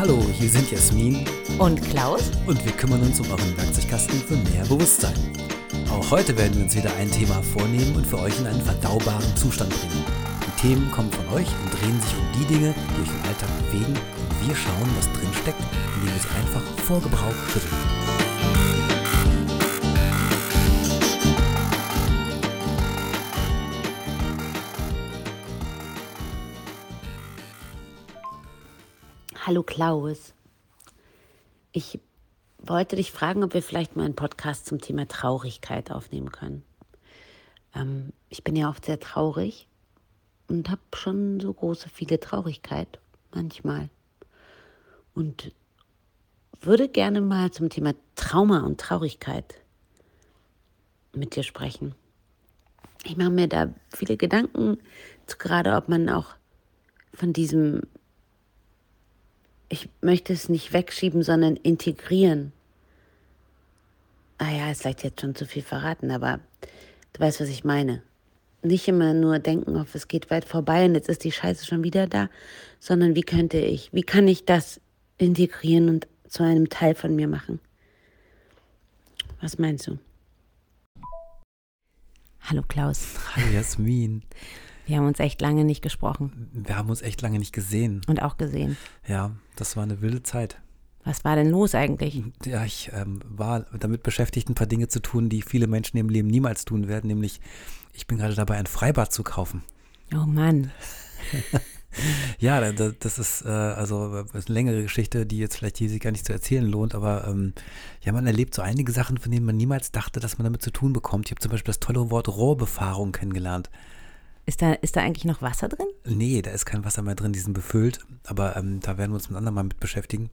Hallo, hier sind Jasmin Und Klaus? und wir kümmern uns um euren Werkzeugkasten für mehr Bewusstsein. Auch heute werden wir uns wieder ein Thema vornehmen und für euch in einen verdaubaren Zustand bringen. Die Themen kommen von euch und drehen sich um die Dinge, die euch im Alltag bewegen und wir schauen, was drin steckt, indem wir sie einfach vor Gebrauch schütteln. Hallo Klaus. Ich wollte dich fragen, ob wir vielleicht mal einen Podcast zum Thema Traurigkeit aufnehmen können. Ähm, ich bin ja oft sehr traurig und habe schon so große, viele Traurigkeit manchmal. Und würde gerne mal zum Thema Trauma und Traurigkeit mit dir sprechen. Ich mache mir da viele Gedanken, gerade ob man auch von diesem ich möchte es nicht wegschieben, sondern integrieren. Ah ja, ist vielleicht jetzt schon zu viel verraten, aber du weißt, was ich meine. Nicht immer nur denken, auf es geht weit vorbei und jetzt ist die Scheiße schon wieder da, sondern wie könnte ich, wie kann ich das integrieren und zu einem Teil von mir machen? Was meinst du? Hallo Klaus, Hallo Jasmin, wir haben uns echt lange nicht gesprochen wir haben uns echt lange nicht gesehen. und auch gesehen. Ja, das war eine wilde Zeit. Was war denn los eigentlich? Ja, ich ähm, war damit beschäftigt, ein paar Dinge zu tun, die viele Menschen im Leben niemals tun werden, nämlich ich bin gerade dabei, ein Freibad zu kaufen. Oh Mann, Ja, da- da- das ist äh, also äh, ist eine längere Geschichte, die jetzt vielleicht hier sich gar nicht zu erzählen lohnt, aber ähm, ja, man erlebt so einige Sachen, von denen man niemals dachte, dass man damit zu tun bekommt. Ich habe zum Beispiel das tolle Wort Rohrbefahrung kennengelernt. Ist da, ist da eigentlich noch Wasser drin? Nee, da ist kein Wasser mehr drin, die sind befüllt, aber ähm, da werden wir uns mit anderen mal mit beschäftigen.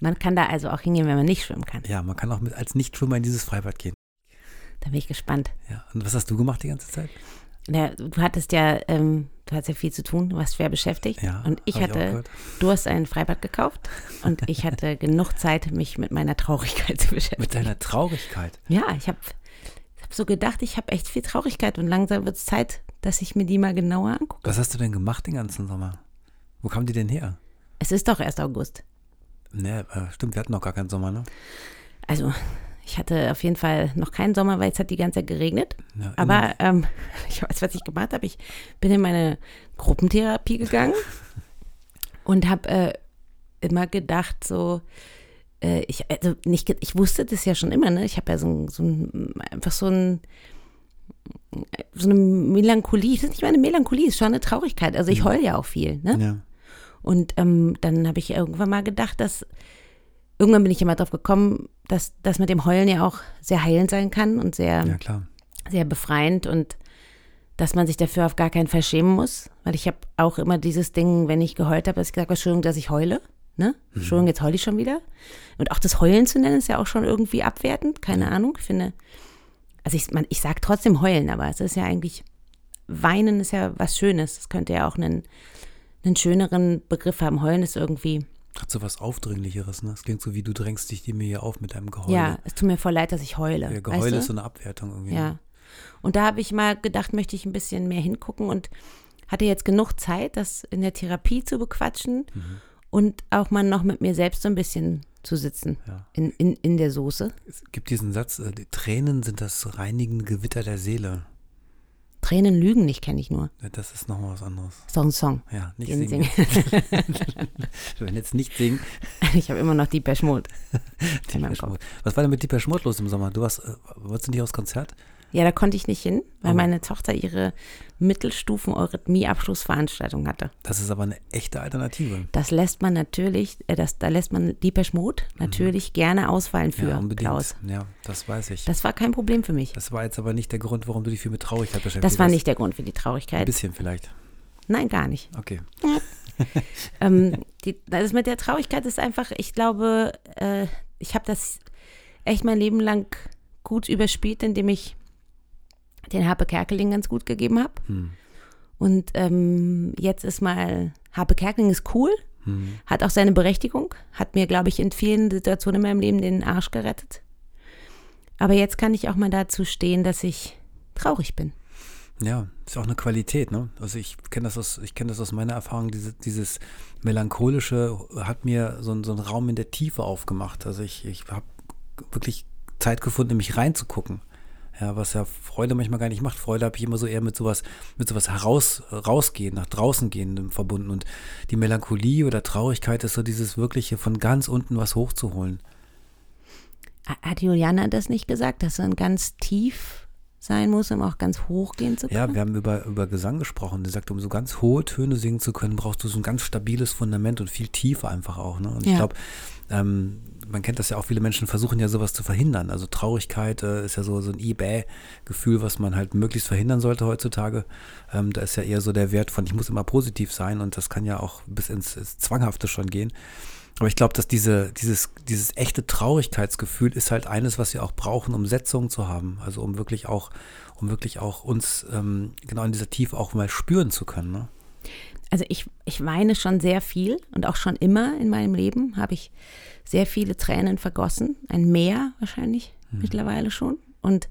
Man kann da also auch hingehen, wenn man nicht schwimmen kann. Ja, man kann auch mit, als Nichtschwimmer in dieses Freibad gehen. Da bin ich gespannt. Ja, und was hast du gemacht die ganze Zeit? Ja, du hattest ja, ähm, du hattest ja viel zu tun, du warst schwer beschäftigt. Ja, und ich ich hatte, gehört. du hast ein Freibad gekauft und ich hatte genug Zeit, mich mit meiner Traurigkeit zu beschäftigen. Mit deiner Traurigkeit. ja, ich habe hab so gedacht, ich habe echt viel Traurigkeit und langsam wird es Zeit, dass ich mir die mal genauer angucke. Was hast du denn gemacht den ganzen Sommer? Wo kam die denn her? Es ist doch erst August. Ne, äh, stimmt, wir hatten noch gar keinen Sommer, ne? Also, ich hatte auf jeden Fall noch keinen Sommer, weil es hat die ganze Zeit geregnet. Ja, Aber ähm, ich weiß, was ich gemacht habe. Ich bin in meine Gruppentherapie gegangen und habe äh, immer gedacht, so, äh, ich, also nicht, ich wusste das ja schon immer, ne? Ich habe ja so, so ein, einfach so ein, so eine Melancholie, es ist nicht mal eine Melancholie, es ist schon eine Traurigkeit. Also ich heule ja auch viel, ne? Ja. Und ähm, dann habe ich irgendwann mal gedacht, dass irgendwann bin ich immer drauf gekommen, dass das mit dem Heulen ja auch sehr heilend sein kann und sehr ja, sehr befreiend und dass man sich dafür auf gar keinen Fall schämen muss, weil ich habe auch immer dieses Ding, wenn ich geheult habe, dass ich gesagt habe, Entschuldigung, dass ich heule, ne? Entschuldigung, jetzt heule ich schon wieder. Und auch das Heulen zu nennen ist ja auch schon irgendwie abwertend, keine Ahnung, ich finde, also ich, man, ich sage trotzdem heulen, aber es ist ja eigentlich, weinen ist ja was Schönes, es könnte ja auch einen, einen schöneren Begriff haben, heulen ist irgendwie, Hat so was Aufdringlicheres, ne? Es klingt so wie du drängst dich dir mir hier auf mit deinem Geheule. ja, es tut mir voll leid, dass ich heule. Ja, weißt Geheule du? ist so eine Abwertung irgendwie. ne? Ja. Und da habe ich mal gedacht, möchte ich ein bisschen mehr hingucken und hatte jetzt genug Zeit, das in der Therapie zu bequatschen Mhm. und auch mal noch mit mir selbst so ein bisschen zu sitzen Ja. in, in, in der Soße. Es gibt diesen Satz, äh, die Tränen sind das reinigende Gewitter der Seele. Tränen lügen nicht, kenne ich nur. Ja, Das ist nochmal was anderes. Ist doch ein Song. Ja, nicht Den singen. singe. Wir werden jetzt nicht singen. Ich habe immer noch Kopf. Mode. Was war denn mit Deeper Schmott los im Sommer? Du warst, äh, wolltest du nicht aufs Konzert? Ja, da konnte ich nicht hin, weil Oh. meine Tochter ihre Mittelstufen-Eurythmie-Abschlussveranstaltung hatte. Das ist aber eine echte Alternative. Das lässt man natürlich, äh, das, da lässt man Deepesh Mode natürlich gerne ausfallen für Mhm. ja, unbedingt. Klaus. Ja, das weiß ich. Das war kein Problem für mich. Das war jetzt aber nicht der Grund, warum du dich viel mit Traurigkeit beschäftigt Das war hast. nicht der Grund für die Ein Traurigkeit. bisschen vielleicht. Nein, gar nicht. Okay. ähm, die, das mit der Traurigkeit ist einfach, ich glaube, äh, ich habe das echt mein Leben lang gut überspielt, indem ich den Harpe Kerkeling ganz gut gegeben habe. Hm. Und ähm, jetzt ist mal, Harpe Kerkeling ist cool, Hm. hat auch seine Berechtigung, hat mir, glaube ich, in vielen Situationen in meinem Leben den Arsch gerettet. Aber jetzt kann ich auch mal dazu stehen, dass ich traurig bin. Ja, ist auch eine Qualität, ne? Also ich kenne das aus, ich kenne das aus meiner Erfahrung, diese, dieses Melancholische hat mir so, so einen Raum in der Tiefe aufgemacht. Also ich, ich habe wirklich Zeit gefunden, mich reinzugucken. Ja, was ja Freude manchmal gar nicht macht. Freude habe ich immer so eher mit sowas, mit sowas heraus, rausgehen, nach draußen gehen verbunden. Und die Melancholie oder Traurigkeit ist so dieses wirkliche von ganz unten was hochzuholen. Hat Juliana das nicht gesagt, dass man ganz tief sein muss, um auch ganz hoch gehen zu können? Ja, wir haben über, über Gesang gesprochen. Sie sagt, um so ganz hohe Töne singen zu können, brauchst du so ein ganz stabiles Fundament und viel Tiefe einfach auch. Ne? Und ja. ich glaube, ähm, man kennt das ja auch, viele Menschen versuchen ja sowas zu verhindern. Also Traurigkeit äh, ist ja so, so ein eBay-Gefühl, was man halt möglichst verhindern sollte heutzutage. Ähm, da ist ja eher so der Wert von, ich muss immer positiv sein und das kann ja auch bis ins, ins Zwanghafte schon gehen. Aber ich glaube, dass diese, dieses, dieses echte Traurigkeitsgefühl ist halt eines, was wir auch brauchen, um Setzungen zu haben. Also um wirklich auch, um wirklich auch uns ähm, genau in dieser Tiefe auch mal spüren zu können. Ne? Also ich, ich weine schon sehr viel und auch schon immer in meinem Leben habe ich sehr viele Tränen vergossen, ein Meer wahrscheinlich mhm. mittlerweile schon. Und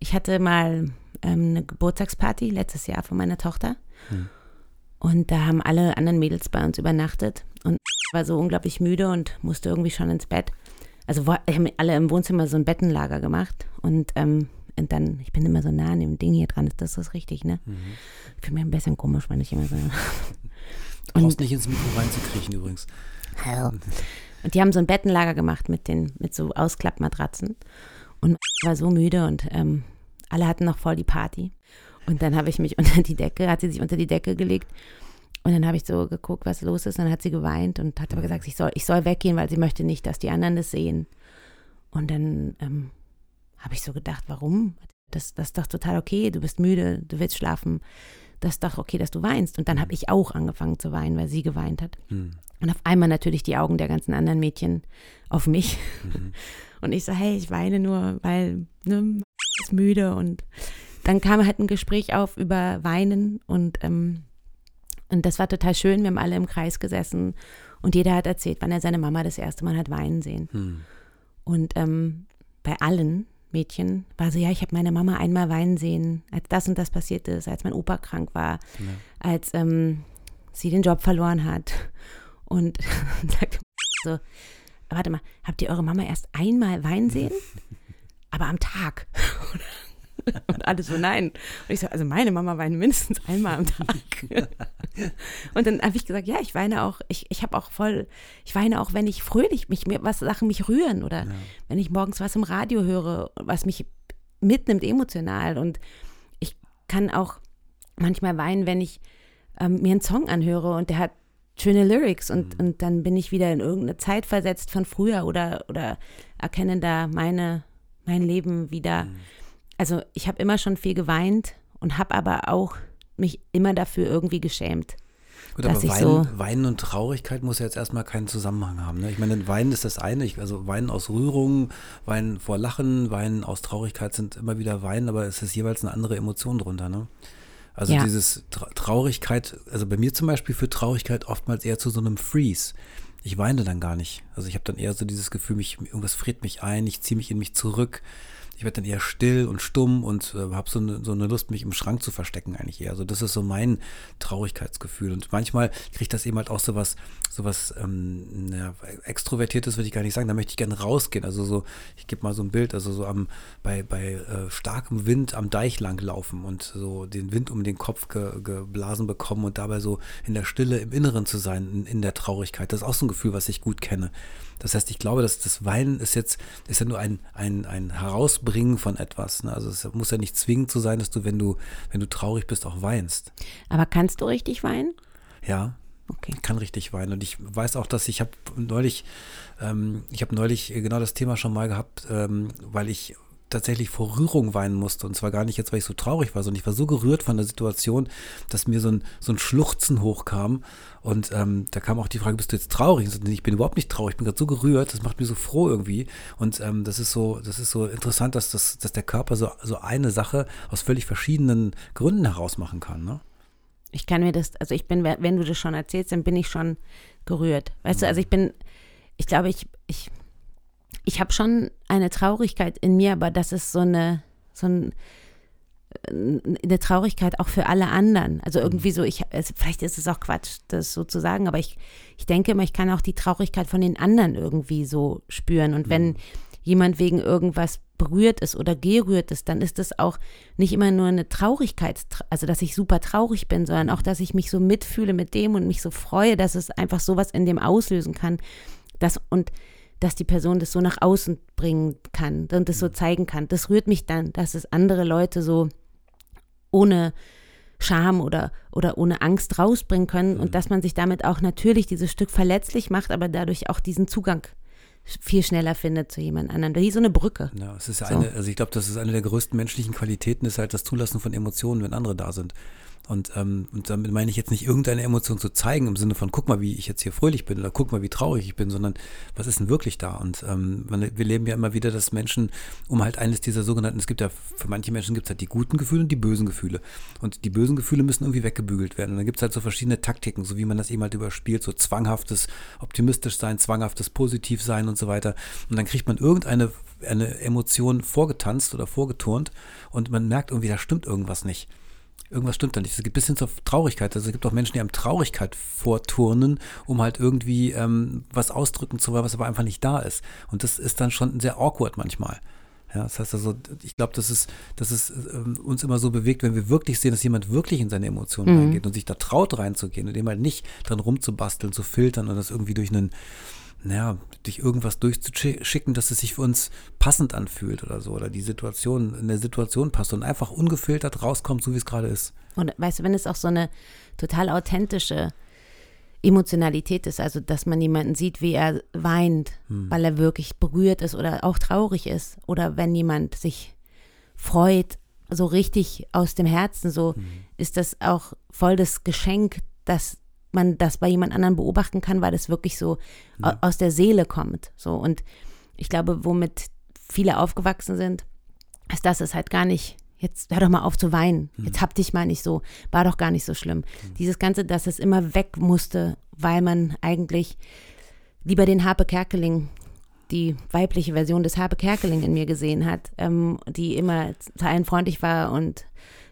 ich hatte mal ähm, eine Geburtstagsparty letztes Jahr von meiner Tochter. Mhm. Und da haben alle anderen Mädels bei uns übernachtet und war so unglaublich müde und musste irgendwie schon ins Bett. Also haben alle im Wohnzimmer so ein Bettenlager gemacht und, ähm, und dann, ich bin immer so nah an dem Ding hier dran, ist das das richtig, ne? Mhm. Ich fühle mich ein bisschen komisch, wenn ich immer so. Du brauchst nicht ins Mikro reinzukriechen übrigens. Hell. Und die haben so ein Bettenlager gemacht mit, den, mit so Ausklappmatratzen. Und war so müde und ähm, alle hatten noch voll die Party. Und dann habe ich mich unter die Decke, hat sie sich unter die Decke gelegt. Und dann habe ich so geguckt, was los ist. Und dann hat sie geweint und hat aber gesagt, ich soll, ich soll weggehen, weil sie möchte nicht, dass die anderen das sehen. Und dann ähm, habe ich so gedacht, warum? Das, das ist doch total okay, du bist müde, du willst schlafen. Das ist doch okay, dass du weinst. Und dann habe ich auch angefangen zu weinen, weil sie geweint hat. Hm. Und auf einmal natürlich die Augen der ganzen anderen Mädchen auf mich. Mhm. Und ich so, hey, ich weine nur, weil ne, ist müde. Und dann kam halt ein Gespräch auf über Weinen und, ähm, und das war total schön. Wir haben alle im Kreis gesessen und jeder hat erzählt, wann er seine Mama das erste Mal hat weinen sehen. Mhm. Und ähm, bei allen Mädchen war so, ja, ich habe meine Mama einmal weinen sehen, als das und das passiert ist, als mein Opa krank war, ja. als ähm, sie den Job verloren hat und sagt so, warte mal, habt ihr eure Mama erst einmal weinen sehen? Aber am Tag. Und alle so, nein. Und ich so, also meine Mama weint mindestens einmal am Tag. Und dann habe ich gesagt, ja, ich weine auch, ich, ich habe auch voll, ich weine auch, wenn ich fröhlich mich, was Sachen mich rühren oder ja. wenn ich morgens was im Radio höre, was mich mitnimmt emotional. Und ich kann auch manchmal weinen, wenn ich ähm, mir einen Song anhöre und der hat schöne Lyrics und, mhm. und dann bin ich wieder in irgendeine Zeit versetzt von früher oder, oder erkenne da meine, mein Leben wieder. Mhm. Also ich habe immer schon viel geweint und habe aber auch mich immer dafür irgendwie geschämt. Gut, aber Weinen, so Weinen und Traurigkeit muss ja jetzt erstmal keinen Zusammenhang haben. Ne? Ich meine, Weinen ist das eine, ich, also Weinen aus Rührung, Weinen vor Lachen, Weinen aus Traurigkeit sind immer wieder Weinen, aber es ist jeweils eine andere Emotion drunter. Ne? Also ja. dieses Tra Traurigkeit, also bei mir zum Beispiel führt Traurigkeit oftmals eher zu so einem Freeze. Ich weine dann gar nicht. Also ich habe dann eher so dieses Gefühl, mich, irgendwas friert mich ein, ich ziehe mich in mich zurück ich werde dann eher still und stumm und äh, habe so eine, so eine Lust, mich im Schrank zu verstecken eigentlich eher. Also das ist so mein Traurigkeitsgefühl. Und manchmal kriegt das eben halt auch sowas, sowas ähm, ja, extrovertiertes würde ich gar nicht sagen. Da möchte ich gerne rausgehen. Also so, ich gebe mal so ein Bild, also so am bei, bei äh, starkem Wind am Deich lang laufen und so den Wind um den Kopf ge, geblasen bekommen und dabei so in der Stille im Inneren zu sein, in, in der Traurigkeit. Das ist auch so ein Gefühl, was ich gut kenne. Das heißt, ich glaube, dass das Weinen ist jetzt, ist ja nur ein, ein, ein Herausbringen von etwas. Ne? Also es muss ja nicht zwingend so sein, dass du, wenn du, wenn du traurig bist, auch weinst. Aber kannst du richtig weinen? Ja. Okay. Ich kann richtig weinen. Und ich weiß auch, dass ich habe neulich, ähm, ich habe neulich genau das Thema schon mal gehabt, ähm, weil ich tatsächlich vor Rührung weinen musste. Und zwar gar nicht jetzt, weil ich so traurig war, sondern ich war so gerührt von der Situation, dass mir so ein, so ein Schluchzen hochkam. Und ähm, da kam auch die Frage, bist du jetzt traurig? Ich, sagte, ich bin überhaupt nicht traurig, ich bin gerade so gerührt, das macht mich so froh irgendwie. Und ähm, das ist so, das ist so interessant, dass, das, dass der Körper so, so eine Sache aus völlig verschiedenen Gründen herausmachen kann. Ne? Ich kann mir das, also ich bin, wenn du das schon erzählst, dann bin ich schon gerührt. Weißt mhm. du, also ich bin, ich glaube, ich, ich ich habe schon eine Traurigkeit in mir, aber das ist so eine, so ein, eine Traurigkeit auch für alle anderen. Also irgendwie so, ich, vielleicht ist es auch Quatsch, das so zu sagen, aber ich, ich denke immer, ich kann auch die Traurigkeit von den anderen irgendwie so spüren. Und wenn jemand wegen irgendwas berührt ist oder gerührt ist, dann ist das auch nicht immer nur eine Traurigkeit, also dass ich super traurig bin, sondern auch, dass ich mich so mitfühle mit dem und mich so freue, dass es einfach sowas in dem auslösen kann. Das, und dass die Person das so nach außen bringen kann und das so mhm. zeigen kann. Das rührt mich dann, dass es andere Leute so ohne Scham oder, oder ohne Angst rausbringen können und mhm. dass man sich damit auch natürlich dieses Stück verletzlich macht, aber dadurch auch diesen Zugang viel schneller findet zu jemand anderem. Wie so eine Brücke. Ja, es ist ja so. eine, also ich glaube, das ist eine der größten menschlichen Qualitäten, ist halt das Zulassen von Emotionen, wenn andere da sind. Und, ähm, und damit meine ich jetzt nicht irgendeine Emotion zu zeigen im Sinne von, guck mal, wie ich jetzt hier fröhlich bin oder guck mal, wie traurig ich bin, sondern was ist denn wirklich da? Und ähm, wir leben ja immer wieder, dass Menschen, um halt eines dieser sogenannten, es gibt ja, für manche Menschen gibt es halt die guten Gefühle und die bösen Gefühle. Und die bösen Gefühle müssen irgendwie weggebügelt werden. Und dann gibt es halt so verschiedene Taktiken, so wie man das eben halt überspielt, so zwanghaftes optimistisch sein, zwanghaftes positiv sein und so weiter. Und dann kriegt man irgendeine eine Emotion vorgetanzt oder vorgeturnt und man merkt irgendwie, da stimmt irgendwas nicht irgendwas stimmt da nicht. Es gibt bis hin zur Traurigkeit. Also es gibt auch Menschen, die einem Traurigkeit vorturnen, um halt irgendwie ähm, was ausdrücken zu wollen, was aber einfach nicht da ist. Und das ist dann schon sehr awkward manchmal. Ja, das heißt also, ich glaube, dass es, dass es ähm, uns immer so bewegt, wenn wir wirklich sehen, dass jemand wirklich in seine Emotionen mhm. reingeht und sich da traut reinzugehen und dem halt nicht dran rumzubasteln, zu filtern und das irgendwie durch einen naja, durch irgendwas durchzuschicken, dass es sich für uns passend anfühlt oder so, oder die Situation, in der Situation passt und einfach ungefiltert rauskommt, so wie es gerade ist. Und weißt du, wenn es auch so eine total authentische Emotionalität ist, also dass man jemanden sieht, wie er weint, hm. weil er wirklich berührt ist oder auch traurig ist, oder wenn jemand sich freut, so richtig aus dem Herzen, so hm. ist das auch voll das Geschenk, dass man das bei jemand anderem beobachten kann, weil das wirklich so ja. aus der Seele kommt. So und ich glaube, womit viele aufgewachsen sind, ist, dass es halt gar nicht, jetzt hör doch mal auf zu weinen, mhm. jetzt hab dich mal nicht so, war doch gar nicht so schlimm. Mhm. Dieses Ganze, dass es immer weg musste, weil man eigentlich lieber den Harpe Kerkeling, die weibliche Version des Harpe Kerkeling in mir gesehen hat, ähm, die immer allen freundlich war und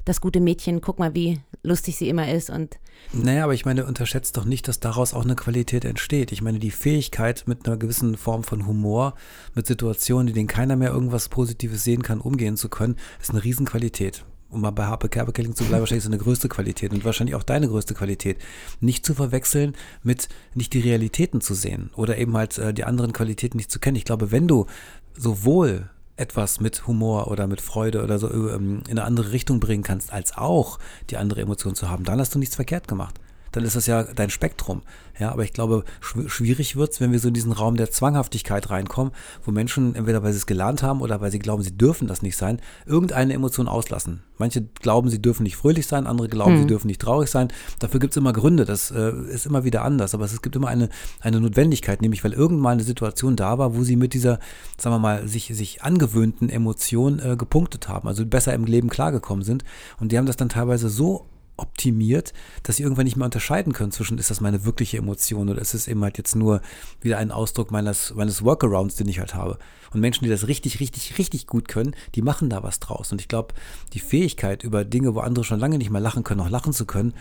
das gute Mädchen, guck mal, wie lustig sie immer ist und naja, aber ich meine, unterschätzt doch nicht, dass daraus auch eine Qualität entsteht. Ich meine, die Fähigkeit mit einer gewissen Form von Humor, mit Situationen, in denen keiner mehr irgendwas Positives sehen kann, umgehen zu können, ist eine Riesenqualität. Um mal bei Harpe Kerbekelling zu bleiben, wahrscheinlich so eine größte Qualität und wahrscheinlich auch deine größte Qualität. Nicht zu verwechseln mit nicht die Realitäten zu sehen oder eben halt äh, die anderen Qualitäten nicht zu kennen. Ich glaube, wenn du sowohl etwas mit Humor oder mit Freude oder so ähm, in eine andere Richtung bringen kannst, als auch die andere Emotion zu haben, dann hast du nichts verkehrt gemacht dann ist das ja dein Spektrum. Ja, aber ich glaube, schwierig wird es, wenn wir so in diesen Raum der Zwanghaftigkeit reinkommen, wo Menschen entweder weil sie es gelernt haben oder weil sie glauben, sie dürfen das nicht sein, irgendeine Emotion auslassen. Manche glauben, sie dürfen nicht fröhlich sein, andere glauben, hm. sie dürfen nicht traurig sein. Dafür gibt es immer Gründe, das äh, ist immer wieder anders, aber es gibt immer eine, eine Notwendigkeit, nämlich weil irgendwann eine Situation da war, wo sie mit dieser, sagen wir mal, sich, sich angewöhnten Emotion äh, gepunktet haben, also besser im Leben klargekommen sind. Und die haben das dann teilweise so optimiert, dass sie irgendwann nicht mehr unterscheiden können zwischen, ist das meine wirkliche Emotion oder ist es eben halt jetzt nur wieder ein Ausdruck meines, meines Workarounds, den ich halt habe. Und Menschen, die das richtig, richtig, richtig gut können, die machen da was draus. Und ich glaube, die Fähigkeit, über Dinge, wo andere schon lange nicht mehr lachen können, auch lachen zu können,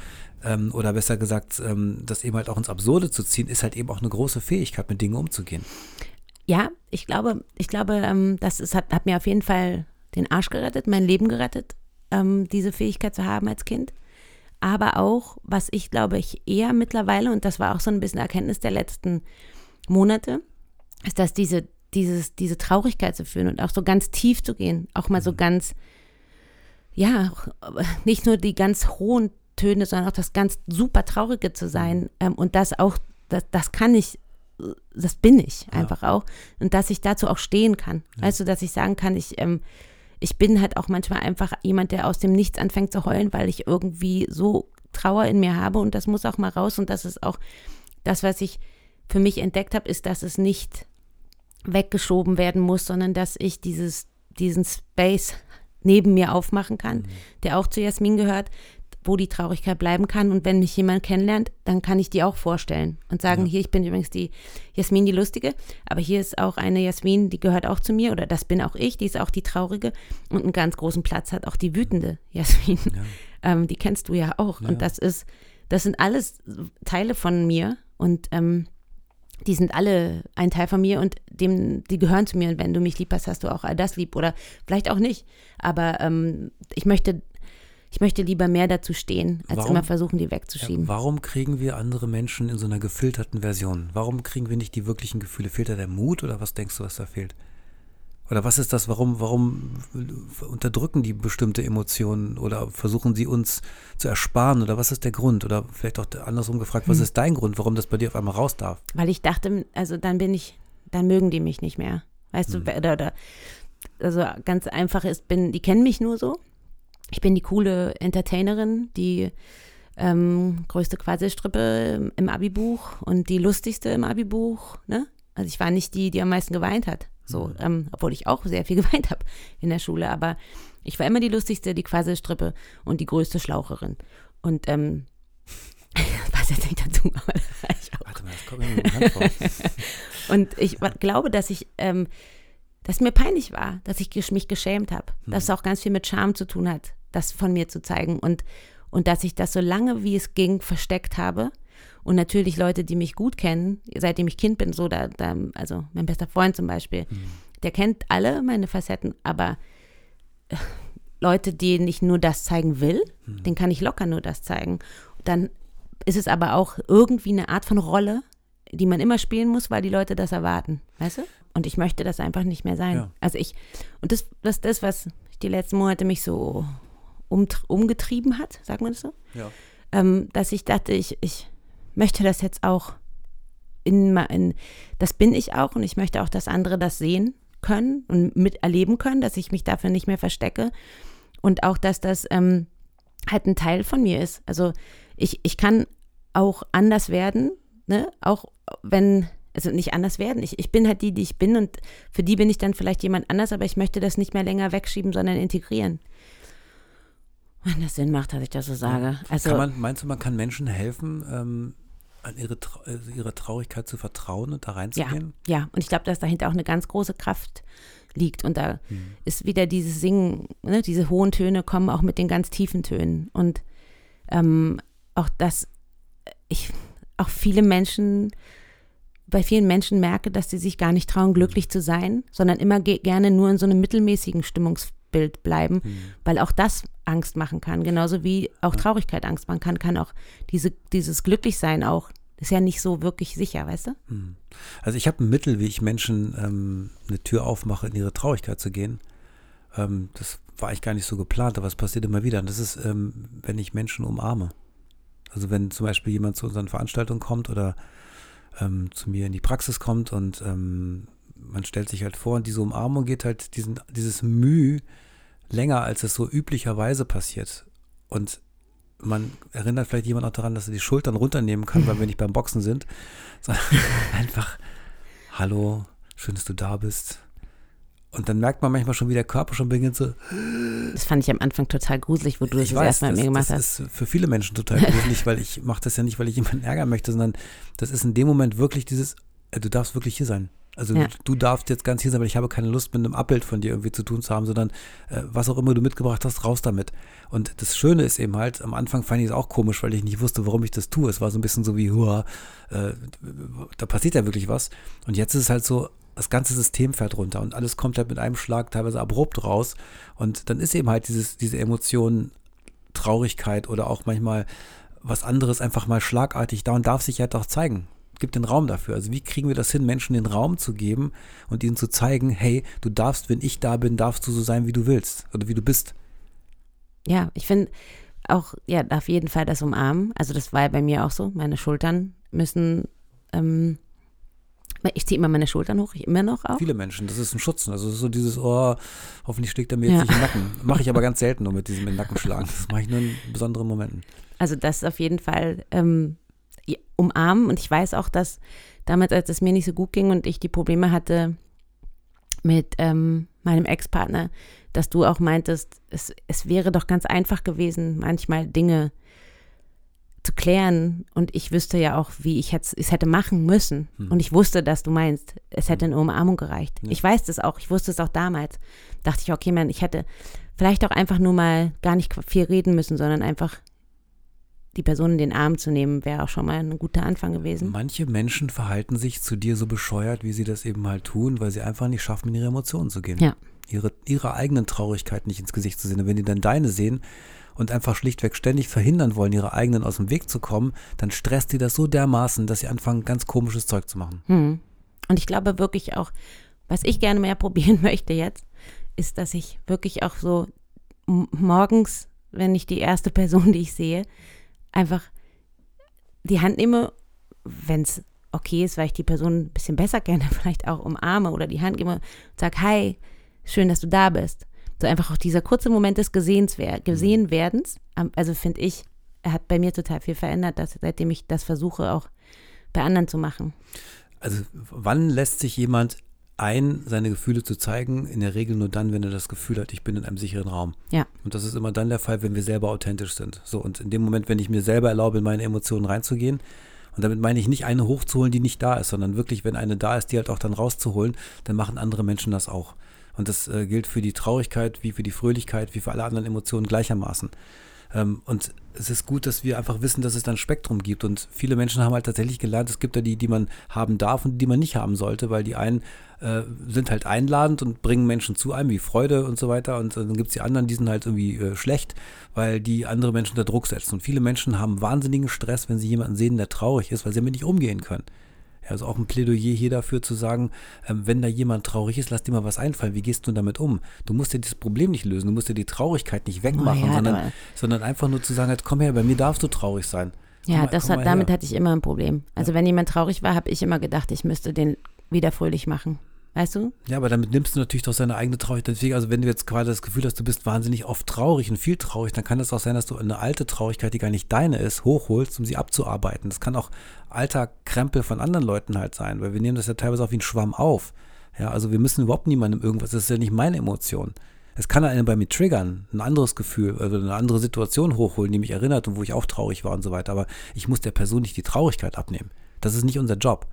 ähm, oder besser gesagt, ähm, das eben halt auch ins Absurde zu ziehen, ist halt eben auch eine große Fähigkeit, mit Dingen umzugehen. Ja, ich glaube, ich glaube, ähm, das ist, hat, hat mir auf jeden Fall den Arsch gerettet, mein Leben gerettet, ähm, diese Fähigkeit zu haben als Kind aber auch, was ich glaube ich eher mittlerweile, und das war auch so ein bisschen Erkenntnis der letzten Monate, ist, dass diese, dieses, diese Traurigkeit zu fühlen und auch so ganz tief zu gehen, auch mal so mhm. ganz, ja, nicht nur die ganz hohen Töne, sondern auch das ganz super Traurige zu sein. Mhm. Ähm, und das auch, das, das kann ich, das bin ich einfach ja. auch. Und dass ich dazu auch stehen kann. Ja. Du, dass ich sagen kann, ich, ähm, ich bin halt auch manchmal einfach jemand, der aus dem Nichts anfängt zu heulen, weil ich irgendwie so Trauer in mir habe und das muss auch mal raus und das ist auch das, was ich für mich entdeckt habe, ist, dass es nicht weggeschoben werden muss, sondern dass ich dieses, diesen Space neben mir aufmachen kann, mhm. der auch zu Jasmin gehört, wo die Traurigkeit bleiben kann. Und wenn mich jemand kennenlernt, dann kann ich die auch vorstellen und sagen, ja. hier, ich bin übrigens die Jasmin, die Lustige, aber hier ist auch eine Jasmin, die gehört auch zu mir oder das bin auch ich, die ist auch die Traurige. Und einen ganz großen Platz hat auch die wütende Jasmin. Ja. Ähm, die kennst du ja auch. Ja. Und das ist, das sind alles Teile von mir und ähm, die sind alle ein Teil von mir und dem, die gehören zu mir. Und wenn du mich lieb hast, hast du auch all das lieb oder vielleicht auch nicht. Aber ähm, ich möchte ich möchte lieber mehr dazu stehen, als warum, immer versuchen, die wegzuschieben. Ja, warum kriegen wir andere Menschen in so einer gefilterten Version? Warum kriegen wir nicht die wirklichen Gefühle? Fehlt da der Mut oder was denkst du, was da fehlt? Oder was ist das? Warum, warum unterdrücken die bestimmte Emotionen oder versuchen sie uns zu ersparen? Oder was ist der Grund? Oder vielleicht auch andersrum gefragt, was hm. ist dein Grund, warum das bei dir auf einmal raus darf? Weil ich dachte, also dann bin ich, dann mögen die mich nicht mehr. Weißt hm. du, oder, oder, also ganz einfach ist, bin, die kennen mich nur so ich bin die coole Entertainerin, die ähm, größte Quasselstrippe im Abi-Buch und die lustigste im Abi-Buch. Ne? Also ich war nicht die, die am meisten geweint hat. So, mhm. ähm, obwohl ich auch sehr viel geweint habe in der Schule. Aber ich war immer die lustigste, die Quasselstrippe und die größte Schlaucherin. Und ähm, passt jetzt nicht dazu, aber das war ich auch. Warte mal, das kommt mir bekannt vor. und ich glaube, dass ich ähm, dass mir peinlich war, dass ich mich geschämt habe. Mhm. Dass es auch ganz viel mit Scham zu tun hat, das von mir zu zeigen. Und, und dass ich das so lange wie es ging versteckt habe. Und natürlich Leute, die mich gut kennen, seitdem ich Kind bin, so da, da also mein bester Freund zum Beispiel, mhm. der kennt alle meine Facetten, aber äh, Leute, denen ich nur das zeigen will, mhm. den kann ich locker nur das zeigen. Dann ist es aber auch irgendwie eine Art von Rolle, die man immer spielen muss, weil die Leute das erwarten, weißt du? Und ich möchte das einfach nicht mehr sein. Ja. Also ich, und das, das, das, was die letzten Monate mich so um, umgetrieben hat, sagt man das so? Ja. Ähm, dass ich dachte, ich, ich möchte das jetzt auch in, in, das bin ich auch und ich möchte auch, dass andere das sehen können und miterleben können, dass ich mich dafür nicht mehr verstecke und auch, dass das ähm, halt ein Teil von mir ist. Also ich, ich kann auch anders werden, ne? auch wenn also nicht anders werden. Ich, ich bin halt die, die ich bin und für die bin ich dann vielleicht jemand anders, aber ich möchte das nicht mehr länger wegschieben, sondern integrieren. Wenn das Sinn macht, dass ich das so sage. Also, man, meinst du, man kann Menschen helfen, ähm, an ihre, also ihre Traurigkeit zu vertrauen und da reinzugehen? Ja, ja. und ich glaube, dass dahinter auch eine ganz große Kraft liegt. Und da hm. ist wieder dieses Singen, ne, diese hohen Töne kommen auch mit den ganz tiefen Tönen. Und ähm, auch das, ich, auch viele Menschen bei vielen Menschen merke, dass sie sich gar nicht trauen, glücklich zu sein, sondern immer ge gerne nur in so einem mittelmäßigen Stimmungsbild bleiben, mhm. weil auch das Angst machen kann. Genauso wie auch Traurigkeit Angst machen kann, kann auch diese, dieses Glücklichsein auch, ist ja nicht so wirklich sicher, weißt du? Mhm. Also ich habe ein Mittel, wie ich Menschen ähm, eine Tür aufmache, in ihre Traurigkeit zu gehen. Ähm, das war eigentlich gar nicht so geplant, aber es passiert immer wieder. Und das ist, ähm, wenn ich Menschen umarme. Also wenn zum Beispiel jemand zu unseren Veranstaltungen kommt oder ähm, zu mir in die Praxis kommt und ähm, man stellt sich halt vor und diese Umarmung geht halt diesen, dieses Mühe länger, als es so üblicherweise passiert. Und man erinnert vielleicht jemand auch daran, dass er die Schultern runternehmen kann, weil wir nicht beim Boxen sind, sondern einfach, hallo, schön, dass du da bist. Und dann merkt man manchmal schon, wie der Körper schon beginnt so. Das fand ich am Anfang total gruselig, wo du das, das erstmal mit mir gemacht das hast. Das ist für viele Menschen total gruselig, weil ich mache das ja nicht, weil ich jemanden ärgern möchte, sondern das ist in dem Moment wirklich dieses, du darfst wirklich hier sein. Also ja. du, du, darfst jetzt ganz hier sein, weil ich habe keine Lust mit einem Abbild von dir irgendwie zu tun zu haben, sondern äh, was auch immer du mitgebracht hast, raus damit. Und das Schöne ist eben halt, am Anfang fand ich es auch komisch, weil ich nicht wusste, warum ich das tue. Es war so ein bisschen so wie, hua, äh, da passiert ja wirklich was. Und jetzt ist es halt so, das ganze System fährt runter und alles kommt halt mit einem Schlag teilweise abrupt raus. Und dann ist eben halt dieses, diese Emotion Traurigkeit oder auch manchmal was anderes einfach mal schlagartig da und darf sich halt auch zeigen. Gibt den Raum dafür. Also wie kriegen wir das hin, Menschen den Raum zu geben und ihnen zu zeigen, hey, du darfst, wenn ich da bin, darfst du so sein, wie du willst oder wie du bist. Ja, ich finde auch, ja, auf jeden Fall das Umarmen. Also das war ja bei mir auch so. Meine Schultern müssen ähm, ich ziehe immer meine Schultern hoch, ich immer noch auf. Viele Menschen, das ist ein Schutz. Also so dieses, oh, hoffentlich schlägt er mir jetzt ja. nicht im Nacken. Mache ich aber ganz selten nur mit diesem in Nacken schlagen. Das mache ich nur in besonderen Momenten. Also das ist auf jeden Fall ähm, umarmen. Und ich weiß auch, dass damals, als es mir nicht so gut ging und ich die Probleme hatte, mit ähm, meinem Ex-Partner, dass du auch meintest, es, es wäre doch ganz einfach gewesen, manchmal Dinge zu klären. Und ich wüsste ja auch, wie ich es hätte machen müssen. Hm. Und ich wusste, dass du meinst, es hätte eine Umarmung gereicht. Ja. Ich weiß das auch, ich wusste es auch damals. Dachte ich, okay, man, ich hätte vielleicht auch einfach nur mal gar nicht viel reden müssen, sondern einfach die Person in den Arm zu nehmen, wäre auch schon mal ein guter Anfang gewesen. Manche Menschen verhalten sich zu dir so bescheuert, wie sie das eben halt tun, weil sie einfach nicht schaffen, in ihre Emotionen zu gehen. Ja. Ihre, ihre eigenen Traurigkeit nicht ins Gesicht zu sehen. Und wenn die dann deine sehen und einfach schlichtweg ständig verhindern wollen, ihre eigenen aus dem Weg zu kommen, dann stresst die das so dermaßen, dass sie anfangen, ganz komisches Zeug zu machen. Hm. Und ich glaube wirklich auch, was ich gerne mehr probieren möchte jetzt, ist, dass ich wirklich auch so morgens, wenn ich die erste Person, die ich sehe, einfach die Hand nehme, wenn es okay ist, weil ich die Person ein bisschen besser kenne, vielleicht auch umarme oder die Hand gebe und sage, hi, schön, dass du da bist. So einfach auch dieser kurze Moment des Gesehenwerdens, also finde ich, er hat bei mir total viel verändert, dass, seitdem ich das versuche, auch bei anderen zu machen. Also wann lässt sich jemand ein, seine Gefühle zu zeigen, in der Regel nur dann, wenn er das Gefühl hat, ich bin in einem sicheren Raum. Ja. Und das ist immer dann der Fall, wenn wir selber authentisch sind. So, und in dem Moment, wenn ich mir selber erlaube, in meine Emotionen reinzugehen, und damit meine ich nicht eine hochzuholen, die nicht da ist, sondern wirklich, wenn eine da ist, die halt auch dann rauszuholen, dann machen andere Menschen das auch. Und das äh, gilt für die Traurigkeit, wie für die Fröhlichkeit, wie für alle anderen Emotionen gleichermaßen. Ähm, und es ist gut, dass wir einfach wissen, dass es dann Spektrum gibt. Und viele Menschen haben halt tatsächlich gelernt, es gibt ja die, die man haben darf und die man nicht haben sollte, weil die einen äh, sind halt einladend und bringen Menschen zu einem, wie Freude und so weiter. Und dann gibt es die anderen, die sind halt irgendwie äh, schlecht, weil die andere Menschen unter Druck setzen. Und viele Menschen haben wahnsinnigen Stress, wenn sie jemanden sehen, der traurig ist, weil sie damit nicht umgehen können. Also auch ein Plädoyer hier dafür zu sagen, ähm, wenn da jemand traurig ist, lass dir mal was einfallen. Wie gehst du damit um? Du musst dir das Problem nicht lösen, du musst dir die Traurigkeit nicht wegmachen, oh ja, sondern, sondern, einfach nur zu sagen, halt, komm her, bei mir darfst du traurig sein. Komm ja, mal, das hat, damit hatte ich immer ein Problem. Also ja. wenn jemand traurig war, habe ich immer gedacht, ich müsste den wieder fröhlich machen. Weißt du? Ja, aber damit nimmst du natürlich doch seine eigene Traurigkeit. Deswegen, also wenn du jetzt gerade das Gefühl hast, du bist wahnsinnig oft traurig und viel traurig, dann kann es auch sein, dass du eine alte Traurigkeit, die gar nicht deine ist, hochholst, um sie abzuarbeiten. Das kann auch alter Krempel von anderen Leuten halt sein, weil wir nehmen das ja teilweise auch wie ein Schwamm auf. Ja, also wir müssen überhaupt niemandem irgendwas, das ist ja nicht meine Emotion. Es kann einen bei mir triggern, ein anderes Gefühl, also eine andere Situation hochholen, die mich erinnert und wo ich auch traurig war und so weiter. Aber ich muss der Person nicht die Traurigkeit abnehmen. Das ist nicht unser Job.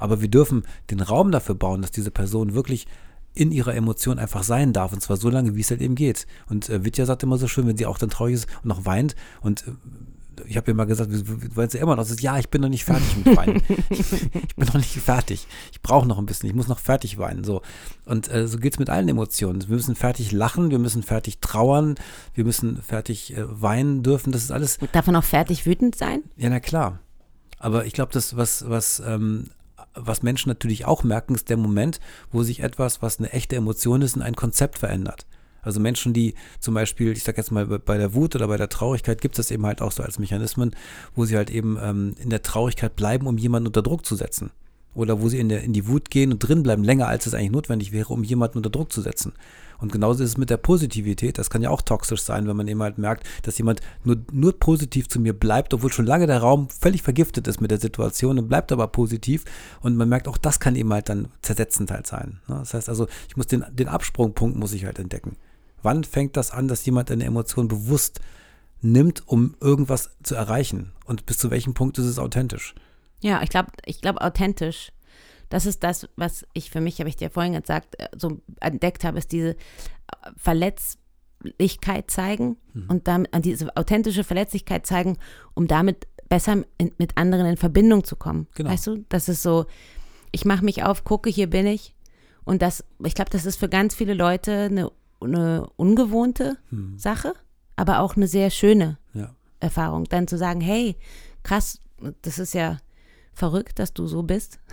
Aber wir dürfen den Raum dafür bauen, dass diese Person wirklich in ihrer Emotion einfach sein darf. Und zwar so lange, wie es halt eben geht. Und äh, Vitya sagt immer so schön, wenn sie auch dann traurig ist und noch weint und äh, ich habe ihr mal gesagt, weil sie immer noch sagt, ja, ich bin noch nicht fertig mit Weinen. ich, ich, bin noch nicht fertig. Ich brauche noch ein bisschen. Ich muss noch fertig weinen. So. Und äh, so geht es mit allen Emotionen. Wir müssen fertig lachen, wir müssen fertig trauern, wir müssen fertig äh, weinen dürfen. Das ist alles. Darf man auch fertig wütend sein? Ja, na klar. Aber ich glaube, das, was, was ähm, was Menschen natürlich auch merken, ist der Moment, wo sich etwas, was eine echte Emotion ist, in ein Konzept verändert. Also Menschen, die zum Beispiel, ich sag jetzt mal, bei der Wut oder bei der Traurigkeit gibt es das eben halt auch so als Mechanismen, wo sie halt eben ähm, in der Traurigkeit bleiben, um jemanden unter Druck zu setzen. Oder wo sie in, der, in die Wut gehen und drin bleiben, länger als es eigentlich notwendig wäre, um jemanden unter Druck zu setzen. Und genauso ist es mit der Positivität. Das kann ja auch toxisch sein, wenn man eben halt merkt, dass jemand nur, nur positiv zu mir bleibt, obwohl schon lange der Raum völlig vergiftet ist mit der Situation und bleibt aber positiv. Und man merkt, auch das kann eben halt dann zersetzend halt sein. Ne? Das heißt also, ich muss den, den Absprungpunkt muss ich halt entdecken. Wann fängt das an, dass jemand eine Emotion bewusst nimmt, um irgendwas zu erreichen? Und bis zu welchem Punkt ist es authentisch? Ja, ich glaube, ich glaube authentisch das ist das, was ich für mich, habe ich dir vorhin gesagt, äh, so entdeckt habe, ist diese äh, Verletzlichkeit zeigen mhm. und damit diese authentische Verletzlichkeit zeigen, um damit besser in, mit anderen in Verbindung zu kommen. Genau. Weißt du, das ist so, ich mache mich auf, gucke, hier bin ich. Und das, ich glaube, das ist für ganz viele Leute eine, eine ungewohnte mhm. Sache, aber auch eine sehr schöne ja. Erfahrung. Dann zu sagen, hey, krass, das ist ja verrückt, dass du so bist.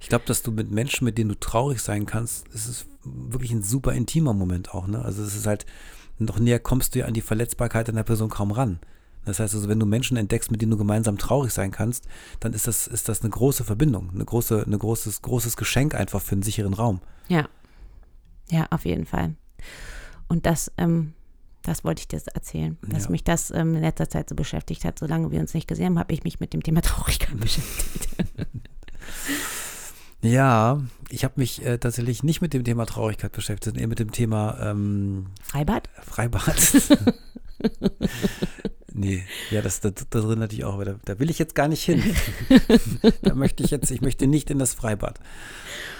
Ich glaube, dass du mit Menschen, mit denen du traurig sein kannst, es ist wirklich ein super intimer Moment auch. Ne? Also es ist halt, noch näher kommst du ja an die Verletzbarkeit einer Person kaum ran. Das heißt also, wenn du Menschen entdeckst, mit denen du gemeinsam traurig sein kannst, dann ist das, ist das eine große Verbindung, eine große, eine großes, großes Geschenk einfach für einen sicheren Raum. Ja. Ja, auf jeden Fall. Und das ähm, das wollte ich dir erzählen, dass ja. mich das ähm, in letzter Zeit so beschäftigt hat. Solange wir uns nicht gesehen haben, habe ich mich mit dem Thema Traurigkeit beschäftigt. ja, ich habe mich äh, tatsächlich nicht mit dem Thema Traurigkeit beschäftigt, sondern eher mit dem Thema ähm, Freibad? Freibad. nee, ja, das, das, das drin natürlich auch, aber da, da, will ich jetzt gar nicht hin. da möchte ich jetzt, ich möchte nicht in das Freibad.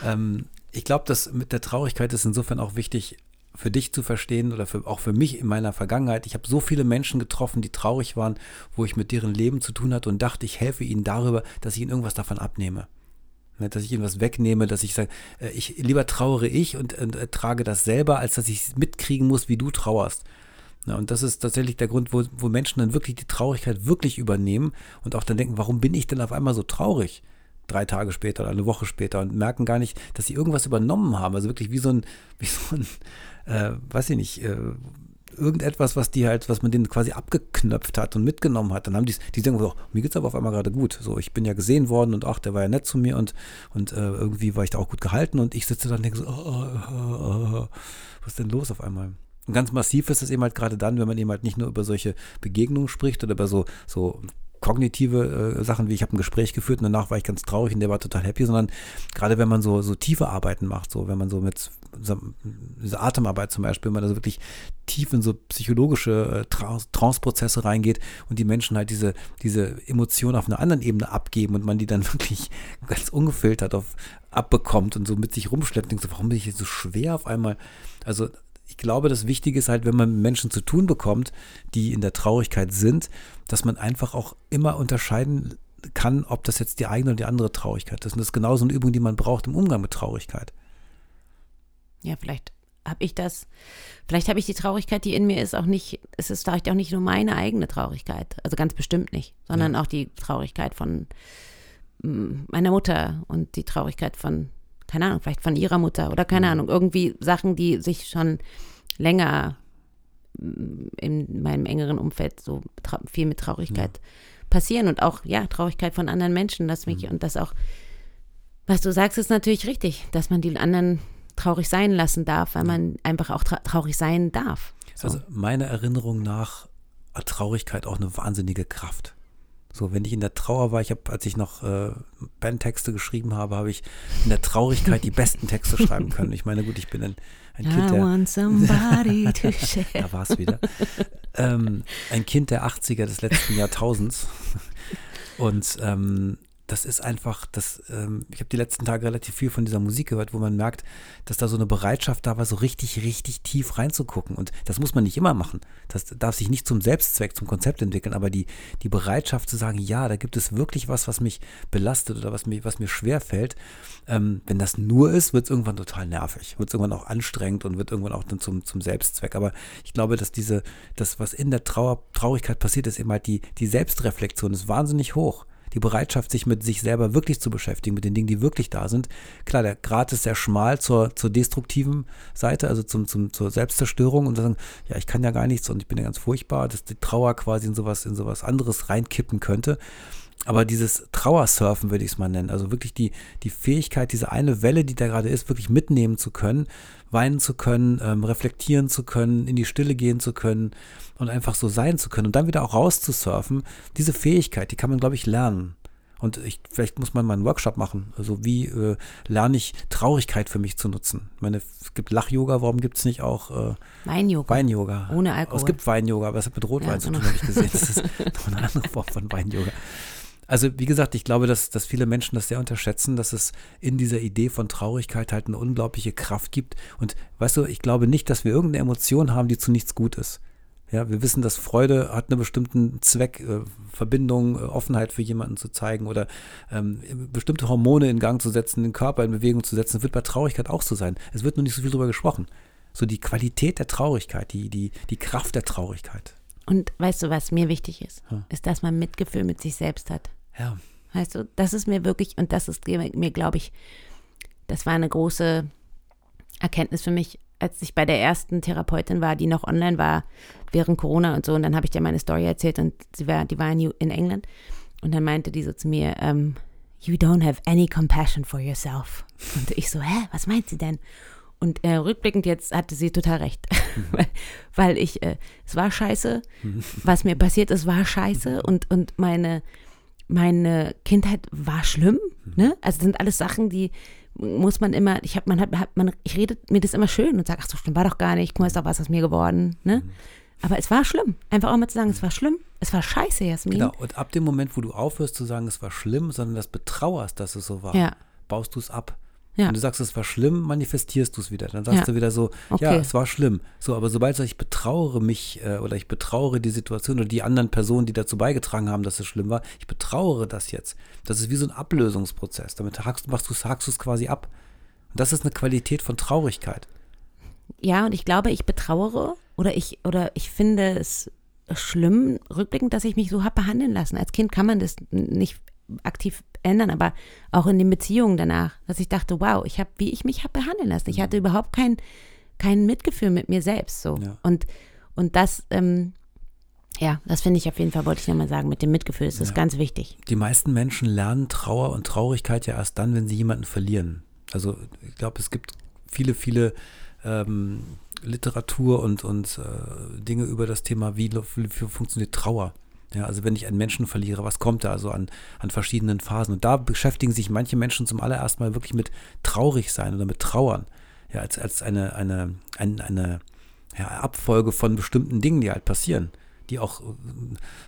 Ähm, ich glaube, dass mit der Traurigkeit ist insofern auch wichtig, für dich zu verstehen oder für, auch für mich in meiner Vergangenheit. Ich habe so viele Menschen getroffen, die traurig waren, wo ich mit deren Leben zu tun hatte und dachte, ich helfe ihnen darüber, dass ich ihnen irgendwas davon abnehme. Ne, dass ich irgendwas wegnehme, dass ich sage, äh, ich lieber trauere ich und, und äh, trage das selber, als dass ich mitkriegen muss, wie du trauerst. Ja, und das ist tatsächlich der Grund, wo, wo Menschen dann wirklich die Traurigkeit wirklich übernehmen und auch dann denken, warum bin ich denn auf einmal so traurig? Drei Tage später oder eine Woche später und merken gar nicht, dass sie irgendwas übernommen haben. Also wirklich wie so ein, wie so ein, äh, weiß ich nicht, äh, irgendetwas, was die halt, was man denen quasi abgeknöpft hat und mitgenommen hat. Dann haben die, die denken so, mir geht's aber auf einmal gerade gut. So, ich bin ja gesehen worden und ach, der war ja nett zu mir und, und äh, irgendwie war ich da auch gut gehalten und ich sitze da und denke so, oh, oh, oh, was ist denn los auf einmal? Und ganz massiv ist es eben halt gerade dann, wenn man eben halt nicht nur über solche Begegnungen spricht oder über so, so kognitive äh, Sachen wie ich habe ein Gespräch geführt und danach war ich ganz traurig und der war total happy, sondern gerade wenn man so, so tiefe Arbeiten macht, so wenn man so mit so, diese Atemarbeit zum Beispiel, wenn man da so wirklich tief in so psychologische äh, Trance-Prozesse reingeht und die Menschen halt diese, diese Emotionen auf einer anderen Ebene abgeben und man die dann wirklich ganz ungefiltert auf, abbekommt und so mit sich rumschleppt, denkt so, warum bin ich jetzt so schwer auf einmal? Also ich glaube, das Wichtige ist halt, wenn man mit Menschen zu tun bekommt, die in der Traurigkeit sind, dass man einfach auch immer unterscheiden kann, ob das jetzt die eigene oder die andere Traurigkeit ist. Und das ist genauso eine Übung, die man braucht im Umgang mit Traurigkeit. Ja, vielleicht habe ich das, vielleicht habe ich die Traurigkeit, die in mir ist, auch nicht, es ist vielleicht auch nicht nur meine eigene Traurigkeit, also ganz bestimmt nicht, sondern ja. auch die Traurigkeit von mm, meiner Mutter und die Traurigkeit von keine Ahnung, vielleicht von ihrer Mutter oder keine mhm. Ahnung, irgendwie Sachen, die sich schon länger in meinem engeren Umfeld so viel mit Traurigkeit ja. passieren und auch, ja, Traurigkeit von anderen Menschen, dass mich mhm. und das auch, was du sagst, ist natürlich richtig, dass man die anderen traurig sein lassen darf, weil man einfach auch tra traurig sein darf. So. Also meiner Erinnerung nach hat Traurigkeit auch eine wahnsinnige Kraft. So, wenn ich in der Trauer war, ich habe, als ich noch äh, Bandtexte geschrieben habe, habe ich in der Traurigkeit die besten Texte schreiben können. Ich meine, gut, ich bin ein, ein Kind der. Want somebody to share. da war es wieder. Ähm, ein Kind der 80er des letzten Jahrtausends. Und ähm, das ist einfach, das, ähm, ich habe die letzten Tage relativ viel von dieser Musik gehört, wo man merkt, dass da so eine Bereitschaft da war, so richtig, richtig tief reinzugucken. Und das muss man nicht immer machen. Das darf sich nicht zum Selbstzweck, zum Konzept entwickeln, aber die, die Bereitschaft zu sagen, ja, da gibt es wirklich was, was mich belastet oder was mir, was mir schwer fällt. Ähm, wenn das nur ist, wird es irgendwann total nervig, wird es irgendwann auch anstrengend und wird irgendwann auch dann zum, zum Selbstzweck. Aber ich glaube, dass diese, das, was in der Trauer, Traurigkeit passiert, ist eben halt die, die Selbstreflexion ist wahnsinnig hoch die Bereitschaft, sich mit sich selber wirklich zu beschäftigen, mit den Dingen, die wirklich da sind. Klar, der Grad ist sehr schmal zur, zur destruktiven Seite, also zum, zum, zur Selbstzerstörung und sagen, ja, ich kann ja gar nichts und ich bin ja ganz furchtbar, dass die Trauer quasi in sowas, in sowas anderes reinkippen könnte. Aber dieses Trauersurfen würde ich es mal nennen. Also wirklich die, die Fähigkeit, diese eine Welle, die da gerade ist, wirklich mitnehmen zu können, weinen zu können, ähm, reflektieren zu können, in die Stille gehen zu können und einfach so sein zu können und dann wieder auch rauszusurfen. Diese Fähigkeit, die kann man, glaube ich, lernen. Und ich, vielleicht muss man mal einen Workshop machen. Also wie äh, lerne ich Traurigkeit für mich zu nutzen? Ich meine, es gibt Lach-Yoga, warum gibt es nicht auch äh, Wein-Yoga? Wein-Yoga. Ohne Alkohol. Es gibt Wein-Yoga, aber es hat mit Rotwein ja, zu tun, genau. habe ich gesehen. Das ist noch eine andere Form von Wein-Yoga. Also wie gesagt, ich glaube, dass, dass viele Menschen das sehr unterschätzen, dass es in dieser Idee von Traurigkeit halt eine unglaubliche Kraft gibt. Und weißt du, ich glaube nicht, dass wir irgendeine Emotion haben, die zu nichts gut ist. Ja, wir wissen, dass Freude hat einen bestimmten Zweck, äh, Verbindung, äh, Offenheit für jemanden zu zeigen oder ähm, bestimmte Hormone in Gang zu setzen, den Körper in Bewegung zu setzen. Das wird bei Traurigkeit auch so sein. Es wird nur nicht so viel darüber gesprochen. So die Qualität der Traurigkeit, die, die, die Kraft der Traurigkeit. Und weißt du, was mir wichtig ist? Ja. Ist, dass man Mitgefühl mit sich selbst hat. Ja. Weißt du, das ist mir wirklich, und das ist mir, glaube ich, das war eine große Erkenntnis für mich, als ich bei der ersten Therapeutin war, die noch online war während Corona und so. Und dann habe ich dir meine Story erzählt und sie war, die war in, in England. Und dann meinte die so zu mir, um, ähm, You don't have any compassion for yourself. Und ich so, hä, was meint sie denn? Und äh, rückblickend jetzt hatte sie total recht. Mhm. weil, ich, äh, es war scheiße. Mhm. Was mir passiert ist, war scheiße. Und, und meine, meine Kindheit war schlimm. Mhm. Ne? Also sind alles Sachen, die, muss man immer, ich habe, man hat, hat, man, ich rede mir das immer schön und sage, ach so schlimm war doch gar nicht, guck mal, ist doch was aus mir geworden, ne? Mhm. Aber es war schlimm. Einfach auch mal zu sagen, es war schlimm, es war scheiße, Jasmin. Genau, und ab dem Moment, wo du aufhörst zu sagen, es war schlimm, sondern das betrauerst, dass es so war, ja. baust du es ab. Ja. Wenn du sagst, es war schlimm, manifestierst du es wieder. Dann sagst ja. du wieder so, okay. ja, es war schlimm. So, aber sobald ich betrauere mich äh, oder ich betrauere die Situation oder die anderen Personen, die dazu beigetragen haben, dass es schlimm war, ich betrauere das jetzt. Das ist wie so ein Ablösungsprozess. Damit hakst, machst du, hakst du es quasi ab. Und das ist eine Qualität von Traurigkeit. Ja, und ich glaube, ich betrauere oder ich, oder ich finde es schlimm, rückblickend, dass ich mich so habe behandeln lassen. Als Kind kann man das nicht aktiv ändern, aber auch in den Beziehungen danach, dass ich dachte, wow, ich habe, wie ich mich habe behandeln lassen. Ich hatte überhaupt kein, kein Mitgefühl mit mir selbst so. Ja. Und, und das, ähm, ja, das finde ich auf jeden Fall, wollte ich nochmal sagen, mit dem Mitgefühl ist das ja. ganz wichtig. Die meisten Menschen lernen Trauer und Traurigkeit ja erst dann, wenn sie jemanden verlieren. Also ich glaube, es gibt viele, viele ähm, Literatur und, und äh, Dinge über das Thema, wie, wie funktioniert Trauer. Ja, also wenn ich einen Menschen verliere, was kommt da also an, an verschiedenen Phasen? Und da beschäftigen sich manche Menschen zum allerersten Mal wirklich mit traurig sein oder mit Trauern. Ja, als, als eine, eine, eine, eine ja, Abfolge von bestimmten Dingen, die halt passieren, die auch,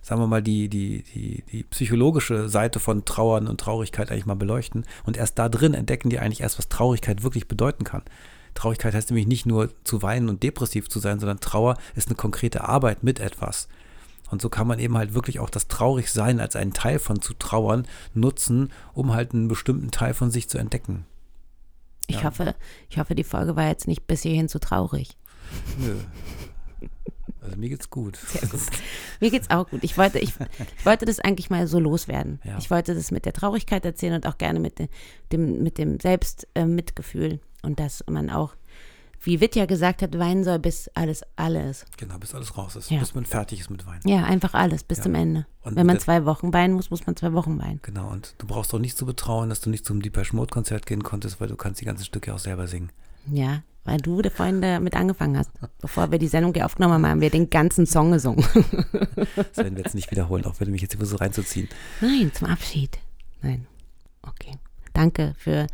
sagen wir mal, die, die, die, die psychologische Seite von Trauern und Traurigkeit eigentlich mal beleuchten. Und erst da drin entdecken die eigentlich erst, was Traurigkeit wirklich bedeuten kann. Traurigkeit heißt nämlich nicht nur zu weinen und depressiv zu sein, sondern Trauer ist eine konkrete Arbeit mit etwas. Und so kann man eben halt wirklich auch das Traurigsein als einen Teil von zu trauern nutzen, um halt einen bestimmten Teil von sich zu entdecken. Ich ja. hoffe, ich hoffe, die Folge war jetzt nicht bis hierhin zu traurig. Nö. Also mir geht's gut. Sehr gut. Mir geht's auch gut. Ich wollte, ich, ich wollte das eigentlich mal so loswerden. Ja. Ich wollte das mit der Traurigkeit erzählen und auch gerne mit dem, mit dem Selbstmitgefühl. Äh, und dass man auch wie Witt ja gesagt hat, weinen soll, bis alles alles. Genau, bis alles raus ist, ja. bis man fertig ist mit Weinen. Ja, einfach alles, bis ja. zum Ende. Und Wenn man zwei Wochen weinen muss, muss man zwei Wochen weinen. Genau, und du brauchst auch nicht zu betrauen, dass du nicht zum Deeper Mode Konzert gehen konntest, weil du kannst die ganzen Stücke auch selber singen. Ja, weil du da vorhin damit angefangen hast. Bevor wir die Sendung hier aufgenommen haben, haben wir den ganzen Song gesungen. das werden wir jetzt nicht wiederholen, auch wenn du mich jetzt so reinzuziehen. Nein, zum Abschied. Nein. Okay. Danke für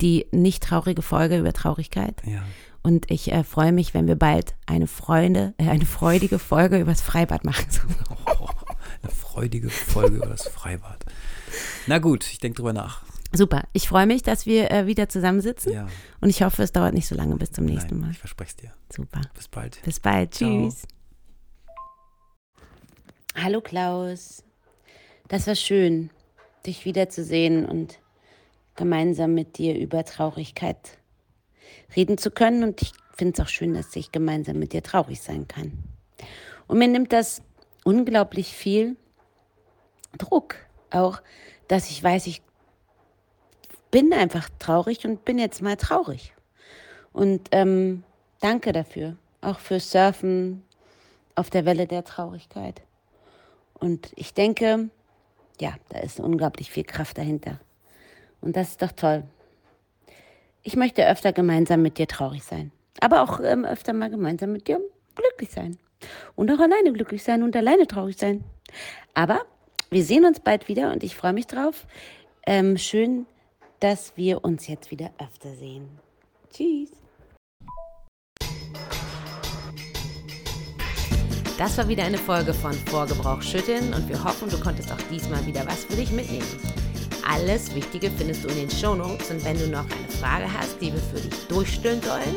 die nicht traurige Folge über Traurigkeit. Ja. Und ich äh, freue mich, wenn wir bald eine Freunde, äh, eine freudige Folge über das Freibad machen. Oh, eine freudige Folge über das Freibad. Na gut, ich denke drüber nach. Super. Ich freue mich, dass wir äh, wieder zusammensitzen. Ja. Und ich hoffe, es dauert nicht so lange bis zum nächsten Nein, Mal. Ich verspreche es dir. Super. Bis bald. Bis bald. Tschüss. Hallo Klaus. Das war schön, dich wiederzusehen und gemeinsam mit dir über Traurigkeit reden zu können. Und ich finde es auch schön, dass ich gemeinsam mit dir traurig sein kann. Und mir nimmt das unglaublich viel Druck. Auch, dass ich weiß, ich bin einfach traurig und bin jetzt mal traurig. Und ähm, danke dafür. Auch fürs Surfen auf der Welle der Traurigkeit. Und ich denke, ja, da ist unglaublich viel Kraft dahinter. Und das ist doch toll. Ich möchte öfter gemeinsam mit dir traurig sein. Aber auch ähm, öfter mal gemeinsam mit dir glücklich sein. Und auch alleine glücklich sein und alleine traurig sein. Aber wir sehen uns bald wieder und ich freue mich drauf. Ähm, schön, dass wir uns jetzt wieder öfter sehen. Tschüss. Das war wieder eine Folge von Vorgebrauch schütteln und wir hoffen, du konntest auch diesmal wieder was für dich mitnehmen. Alles Wichtige findest du in den Shownotes und wenn du noch eine Frage hast, die wir für dich durchstellen sollen,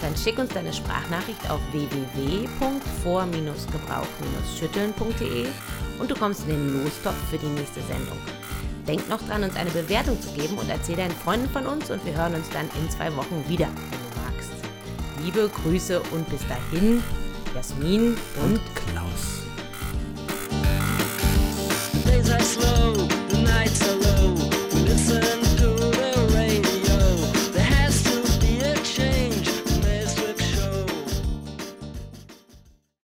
dann schick uns deine Sprachnachricht auf www.vor-gebrauch-schütteln.de und du kommst in den Lostopf für die nächste Sendung. Denk noch dran, uns eine Bewertung zu geben und erzähl deinen Freunden von uns und wir hören uns dann in zwei Wochen wieder, wenn du magst. Liebe Grüße und bis dahin, Jasmin und, und Klaus. Days are slow. nights alone. We listen.